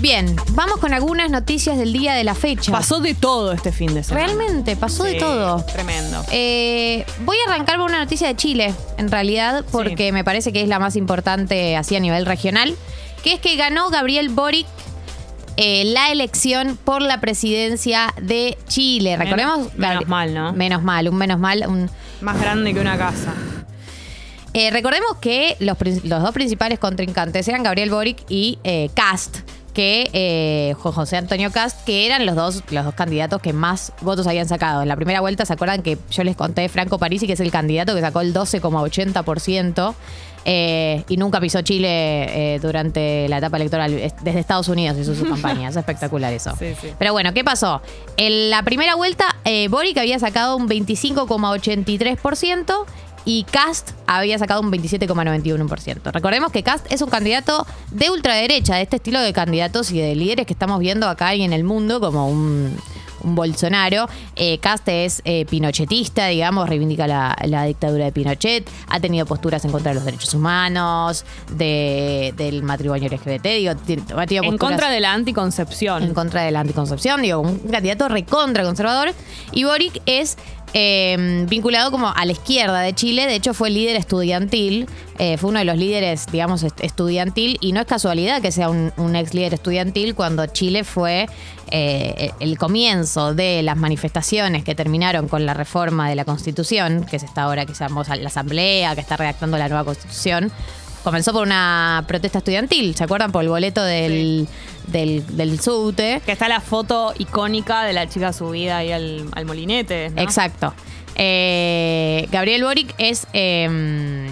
Bien, vamos con algunas noticias del día de la fecha. Pasó de todo este fin de semana. Realmente, pasó de todo. Tremendo. Eh, voy a arrancar con una noticia de Chile, en realidad, porque me parece que es la más importante así a nivel regional, que es que ganó Gabriel Boric eh, la elección por la presidencia de Chile. Menos- Recordemos... menos mal, ¿no? Menos mal, un menos mal. Un, Más grande que una casa. Eh, recordemos que los, dos principales contrincantes eran Gabriel Boric y eh, Cast, que eh, José Antonio Cast, que eran los dos, los dos candidatos que más votos habían sacado. En la primera vuelta, ¿se acuerdan que yo les conté Franco Parisi, que es el candidato que sacó el 12,80%? eh, y nunca pisó Chile eh, durante la etapa electoral. Es- Desde Estados Unidos hizo su campaña. Es espectacular eso. Sí, sí. Pero bueno, ¿qué pasó? En la primera vuelta, eh, Boric había sacado un 25,83% y Cast había sacado un 27,91%. Recordemos que Cast es un candidato de ultraderecha, de este estilo de candidatos y de líderes que estamos viendo acá y en el mundo, como un, un Bolsonaro. Eh, Cast es eh, pinochetista, digamos, reivindica la, la dictadura de Pinochet, ha tenido posturas en contra de los derechos humanos, de- del matrimonio LGBT, digo, ha tenido En contra de la anticoncepción. en contra de la anticoncepción, digo, un candidato recontra conservador. Y Boric es eh, vinculado como a la izquierda de Chile, de hecho fue líder estudiantil, eh, fue uno de los líderes, digamos, est- estudiantil, y no es casualidad que sea un, ex líder estudiantil cuando Chile fue eh, el comienzo de las manifestaciones que terminaron con la reforma de la Constitución, que es esta ahora que llamamos la Asamblea, que está redactando la nueva Constitución. Comenzó por una protesta estudiantil, ¿se acuerdan? Por el boleto del, del, del subte. Que está la foto icónica de la chica subida ahí al, al molinete. ¿no? Exacto. Eh, Gabriel Boric es, eh,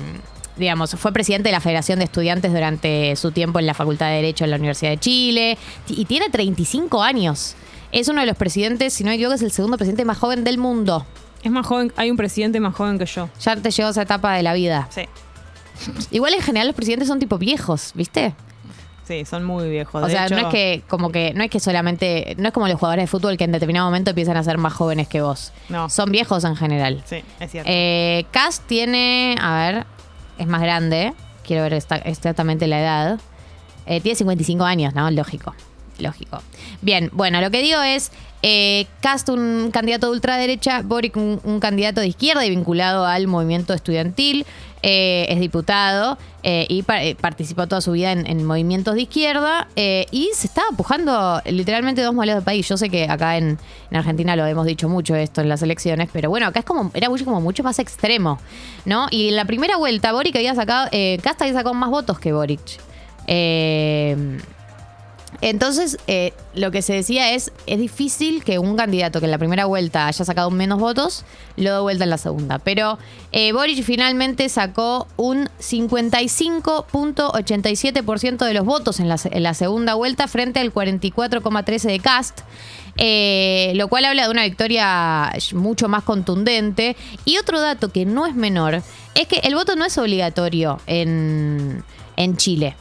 digamos, fue presidente de la Federación de Estudiantes durante su tiempo en la Facultad de Derecho en la Universidad de Chile y tiene 35 años. Es uno de los presidentes, si no me equivoco, es el segundo presidente más joven del mundo. Es más joven, hay un presidente más joven que yo. Ya te llegó esa etapa de la vida. Sí. Igual en general los presidentes son tipo viejos, ¿viste? Sí, son muy viejos. O De sea, hecho, no es que como que no es que solamente no es como los jugadores de fútbol que en determinado momento empiezan a ser más jóvenes que vos. No. Son viejos en general. Sí, es cierto. Eh, Cass tiene, a ver, es más grande. Quiero ver esta- exactamente la edad. Eh, tiene 55 años, ¿no? Lógico. Lógico. Bien, bueno, lo que digo es, eh, Cast un candidato de ultraderecha, Boric un, candidato de izquierda y vinculado al movimiento estudiantil, eh, es diputado eh, y eh, participó toda su vida en, en movimientos de izquierda y se estaba pujando literalmente dos modelos de país. Yo sé que acá en, en Argentina lo hemos dicho mucho esto en las elecciones, pero bueno, acá es como, era mucho, como mucho más extremo, ¿no? Y en la primera vuelta Boric había sacado, Cast había sacado más votos que Boric. Eh, entonces, eh, lo que se decía es, es difícil que un candidato que en la primera vuelta haya sacado menos votos, lo dé vuelta en la segunda. Pero eh, Boric finalmente sacó un 55.87% de los votos en la, segunda vuelta frente al 44,13% de Cast. eh, lo cual habla de una victoria mucho más contundente. Y otro dato que no es menor es que el voto no es obligatorio en, en Chile.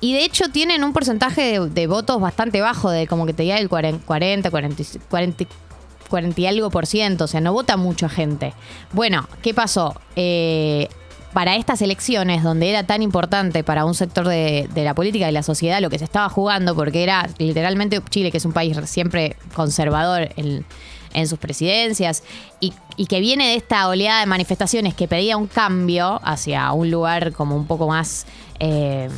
Y de hecho tienen un porcentaje de, votos bastante bajo, de como que te diga el 40, 40, 40, 40, 40 y algo por ciento. O sea, no vota mucha gente. Bueno, ¿qué pasó? Eh, para estas elecciones, donde era tan importante para un sector de, la política y la sociedad lo que se estaba jugando, porque era literalmente Chile, que es un país siempre conservador en, en sus presidencias, y, y que viene de esta oleada de manifestaciones que pedía un cambio hacia un lugar como un poco más... eh,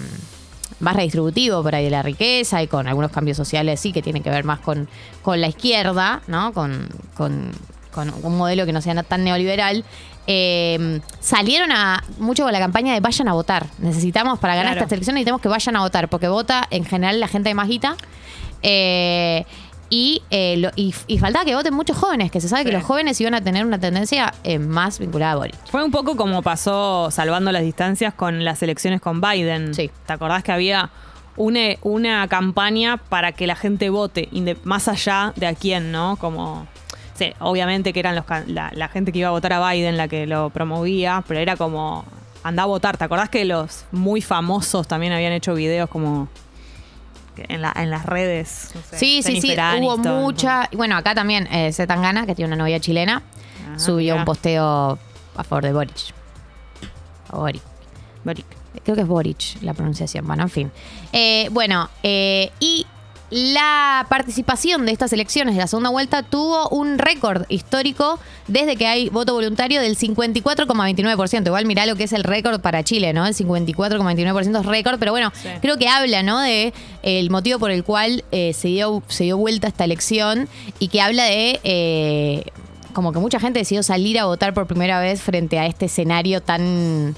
más redistributivo por ahí de la riqueza y con algunos cambios sociales sí que tienen que ver más con, con la izquierda, ¿no? Con, con- con un modelo que no sea tan neoliberal. eh, salieron a mucho con la campaña de vayan a votar. Necesitamos, para ganar Claro. esta elección, necesitamos que vayan a votar, porque vota en general la gente de más guita. Eh, y, eh, lo- y, y faltaba que voten muchos jóvenes, que se sabe que los jóvenes iban a tener una tendencia eh, más vinculada a Boric. Fue un poco como pasó salvando las distancias con las elecciones con Biden. Sí. ¿Te acordás que había una, una campaña para que la gente vote, más allá de a quién, ¿no? Como. Sí, obviamente que eran los, la, la gente que iba a votar a Biden la que lo promovía, pero era como. Anda a votar. ¿Te acordás que los muy famosos también habían hecho videos como. En, la- en las redes. no sé, Sí, sí, sí, hubo mucha. Bueno, acá también eh, Zetangana, que tiene una novia chilena, Ah, subió un posteo a favor de Boric. Boric. Boric. Creo que es Boric la pronunciación. Bueno, en fin. Eh, bueno, eh, y la participación de estas elecciones de la segunda vuelta tuvo un récord histórico desde que hay voto voluntario del 54,29%. Igual mirá lo que es el récord para Chile, ¿no? El 54,29% es récord, pero bueno, Sí. creo que habla, ¿no? De eh, el motivo por el cual eh, se, dio, se dio vuelta esta elección y que habla de... eh, como que mucha gente decidió salir a votar por primera vez frente a este escenario tan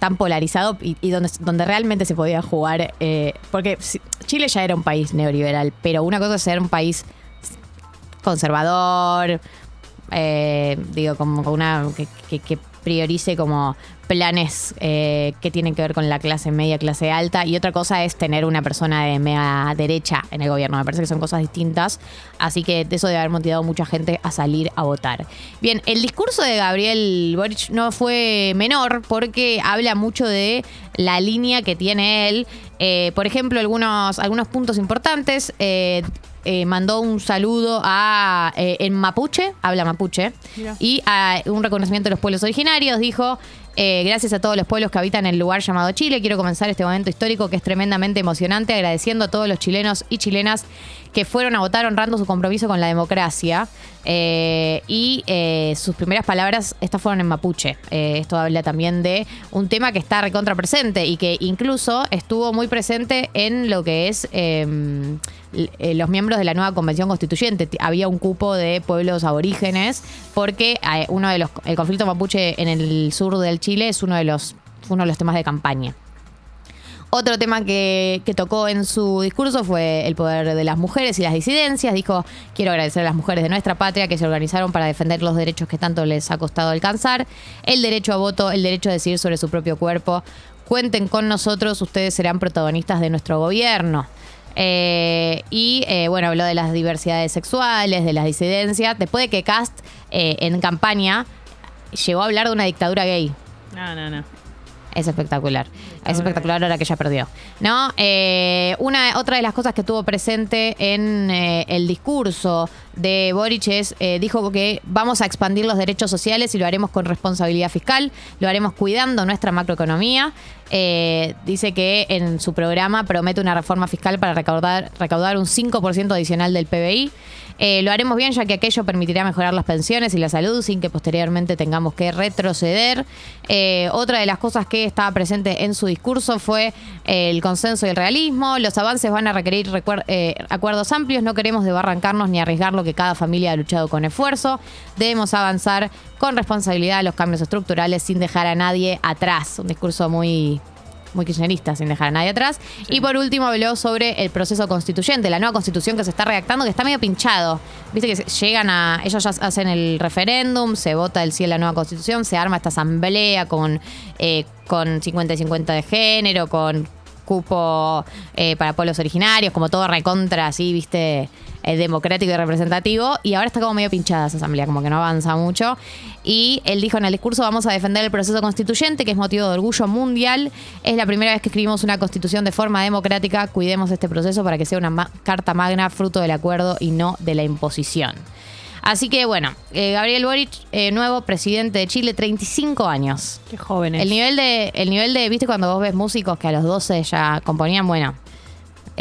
tan polarizado y, donde, donde realmente se podía jugar. eh, porque Chile ya era un país neoliberal, pero una cosa es ser un país conservador, eh, digo, como una que, que- que priorice como planes eh, que tienen que ver con la clase media, clase alta, y otra cosa es tener una persona de media derecha en el gobierno. Me parece que son cosas distintas, así que eso debe haber motivado a mucha gente a salir a votar. Bien, el discurso de Gabriel Boric no fue menor porque habla mucho de la línea que tiene él. Eh, por ejemplo, algunos, algunos puntos importantes. eh, eh, mandó un saludo a eh, en mapuche, habla mapuche, Mira. y a un reconocimiento de los pueblos originarios. Dijo, eh, gracias a todos los pueblos que habitan el lugar llamado Chile, quiero comenzar este momento histórico que es tremendamente emocionante, agradeciendo a todos los chilenos y chilenas que fueron a votar honrando su compromiso con la democracia. Eh, y eh, sus primeras palabras, estas fueron en mapuche. Esto habla también de un tema que está recontra presente y que incluso estuvo muy presente en lo que es eh, los miembros de la nueva convención constituyente. Había un cupo de pueblos aborígenes porque uno de los el conflicto mapuche en el sur del Chile es uno de los uno de los temas de campaña. Otro tema que, que tocó en su discurso fue el poder de las mujeres y las disidencias. Dijo, quiero agradecer a las mujeres de nuestra patria que se organizaron para defender los derechos que tanto les ha costado alcanzar, el derecho a voto, el derecho a decidir sobre su propio cuerpo. Cuenten con nosotros, ustedes serán protagonistas de nuestro gobierno. Eh, y eh, bueno, habló de las diversidades sexuales, de las disidencias. Después de que Cast eh, en campaña llegó a hablar de una dictadura gay. No, no, no. Es espectacular. Es espectacular ahora que ya perdió. ¿No? Eh, una, otra de las cosas que tuvo presente en eh, el discurso de Boric eh, dijo que vamos a expandir los derechos sociales y lo haremos con responsabilidad fiscal, lo haremos cuidando nuestra macroeconomía. Eh, dice que en su programa promete una reforma fiscal para recaudar, recaudar un 5% adicional del PBI. Eh, lo haremos bien ya que aquello permitirá mejorar las pensiones y la salud sin que posteriormente tengamos que retroceder. Otra de las cosas que estaba presente en su discurso fue el consenso y el realismo. Los avances van a requerir acuerdos amplios. No queremos debarrancarnos ni arriesgar lo que cada familia ha luchado con esfuerzo. Debemos avanzar con responsabilidad a los cambios estructurales sin dejar a nadie atrás. Un discurso muy muy kirchnerista, sin dejar a nadie atrás. Y por último habló sobre el proceso constituyente, la nueva constitución que se está redactando, que está medio pinchado. Viste que llegan a. Ellos ya hacen el referéndum, se vota el sí a la nueva constitución, se arma esta asamblea con, eh, con 50 y 50 de género, con cupo eh, para pueblos originarios, como todo recontra así, viste, eh, democrático y representativo. Y ahora está como medio pinchada esa asamblea, como que no avanza mucho. Y él dijo en el discurso, vamos a defender el proceso constituyente, que es motivo de orgullo mundial. Es la primera vez que escribimos una constitución de forma democrática. Cuidemos este proceso para que sea una ma- carta magna, fruto del acuerdo y no de la imposición. Así que bueno, eh, Gabriel Boric, eh, nuevo presidente de Chile, 35 años. Qué jóvenes. El nivel de, el nivel de, viste cuando vos ves músicos que a los 12 ya componían, bueno,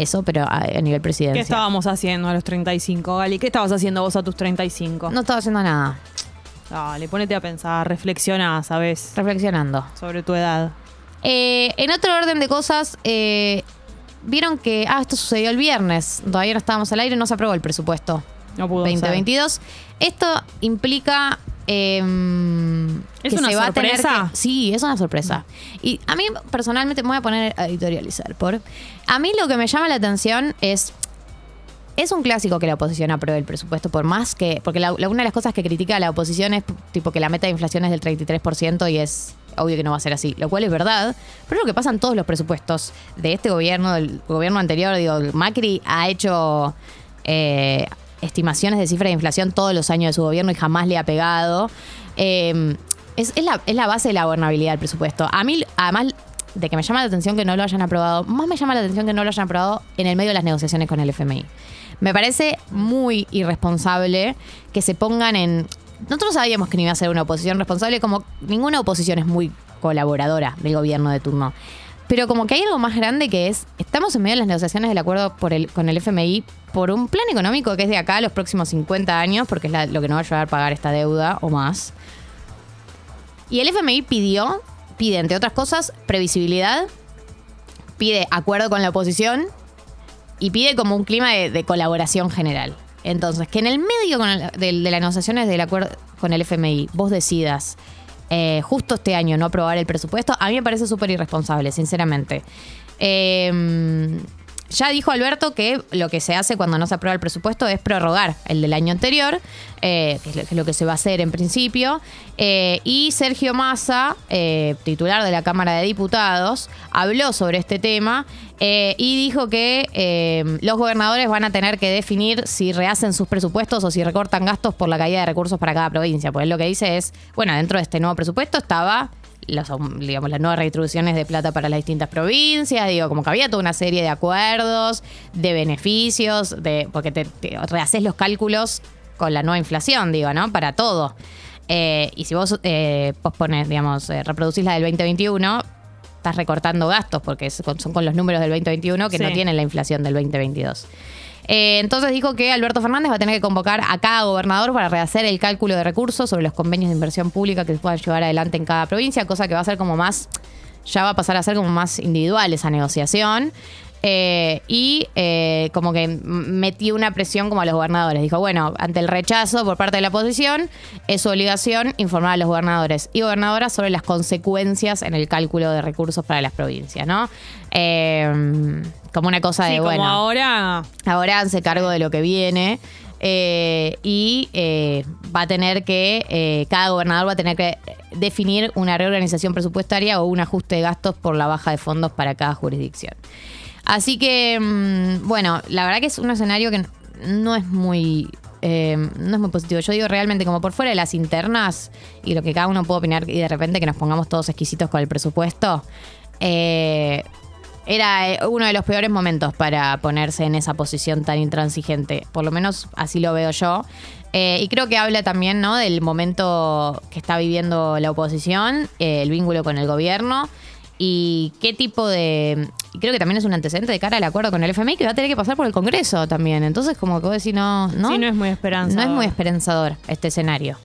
eso, pero a, a nivel ¿Qué presidencia. estábamos haciendo a los 35, Gali? ¿Qué estabas haciendo vos a tus 35? No estaba haciendo nada, Dale, ponete a pensar, reflexiona, ¿sabes? reflexionando. Sobre tu edad. Eh, en otro orden de cosas, eh, vieron que, ah, esto sucedió el viernes, todavía no estábamos al aire, no se aprobó el presupuesto No pudo ser. 2022. Esto implica... em, ¿Es una a tener sorpresa? que- sí, es una sorpresa. Y a mí personalmente me voy a poner a editorializar. Por, a mí lo que me llama la atención es es un clásico que la oposición apruebe el presupuesto, por más que. Porque la- la- una de las cosas que critica la oposición es tipo que la meta de inflación es del 33% y es obvio que no va a ser así, lo cual es verdad. Pero es lo que pasa en todos los presupuestos de este gobierno, del gobierno anterior. Digo, Macri ha hecho eh, estimaciones de cifra de inflación todos los años de su gobierno y jamás le ha pegado. Eh, es, es la, es la base de la gobernabilidad del presupuesto. A mí, además de que me llama la atención que no lo hayan aprobado, más me llama la atención que no lo hayan aprobado en el medio de las negociaciones con el FMI. Me parece muy irresponsable que se pongan en... Nosotros sabíamos que no iba a ser una oposición responsable, como ninguna oposición es muy colaboradora del gobierno de turno. Pero como que hay algo más grande que es, estamos en medio de las negociaciones del acuerdo con el FMI por un plan económico que es de acá a los próximos 50 años, porque es lo que nos va a ayudar a pagar esta deuda o más. Y el FMI pidió, pide entre otras cosas, previsibilidad, pide acuerdo con la oposición y pide como un clima de, colaboración general. Entonces, que en el medio de las negociaciones del acuerdo con el FMI vos decidas eh, justo este año no aprobar el presupuesto, a mí me parece súper irresponsable, sinceramente. Eh, ya dijo Alberto que lo que se hace cuando no se aprueba el presupuesto es prorrogar el del año anterior, eh, que, es lo, que se va a hacer en principio. Eh, y Sergio Massa, eh, titular de la Cámara de Diputados, habló sobre este tema y dijo que los gobernadores van a tener que definir si rehacen sus presupuestos o si recortan gastos por la caída de recursos para cada provincia. Pues lo que dice es, bueno, dentro de este nuevo presupuesto estaba los, digamos, las nuevas redistribuciones de plata para las distintas provincias, digo, como que había toda una serie de acuerdos, de beneficios, de porque te, te rehaces los cálculos con la nueva inflación, digo, ¿no? Para todo. Eh, y si vos eh, pospones, digamos, eh, reproducís la del 2021, estás recortando gastos porque son con los números del 2021 que no tienen la inflación del 2022. Eh, entonces dijo que Alberto Fernández va a tener que convocar a cada gobernador para rehacer el cálculo de recursos sobre los convenios de inversión pública que se puedan llevar adelante en cada provincia, cosa que va a ser como más, ya va a pasar a ser como más individual esa negociación. Eh, y eh, como que metió una presión como a los gobernadores. Dijo, bueno, ante el rechazo por parte de la oposición, es su obligación informar a los gobernadores y gobernadoras sobre las consecuencias en el cálculo de recursos para las provincias, ¿no? Eh, como una cosa Sí, de, como bueno, ahora. ahora se cargo de lo que viene. eh, y eh, va a tener que, eh, cada gobernador va a tener que definir una reorganización presupuestaria o un ajuste de gastos por la baja de fondos para cada jurisdicción. Así que, mm, bueno, la verdad que es un escenario que no es muy... eh, no es muy positivo. Yo digo realmente como por fuera de las internas y lo que cada uno puede opinar y de repente que nos pongamos todos exquisitos con el presupuesto, eh, era eh, uno de los peores momentos para ponerse en esa posición tan intransigente. Por lo menos así lo veo yo. Eh, y creo que habla también ¿no? del momento que está viviendo la oposición, eh, el vínculo con el gobierno y qué tipo de... Creo que también es un antecedente de cara al acuerdo con el FMI que va a tener que pasar por el Congreso también. Entonces como que vos decís, no, no, Sí, no es muy esperanzador. no es muy esperanzador este escenario.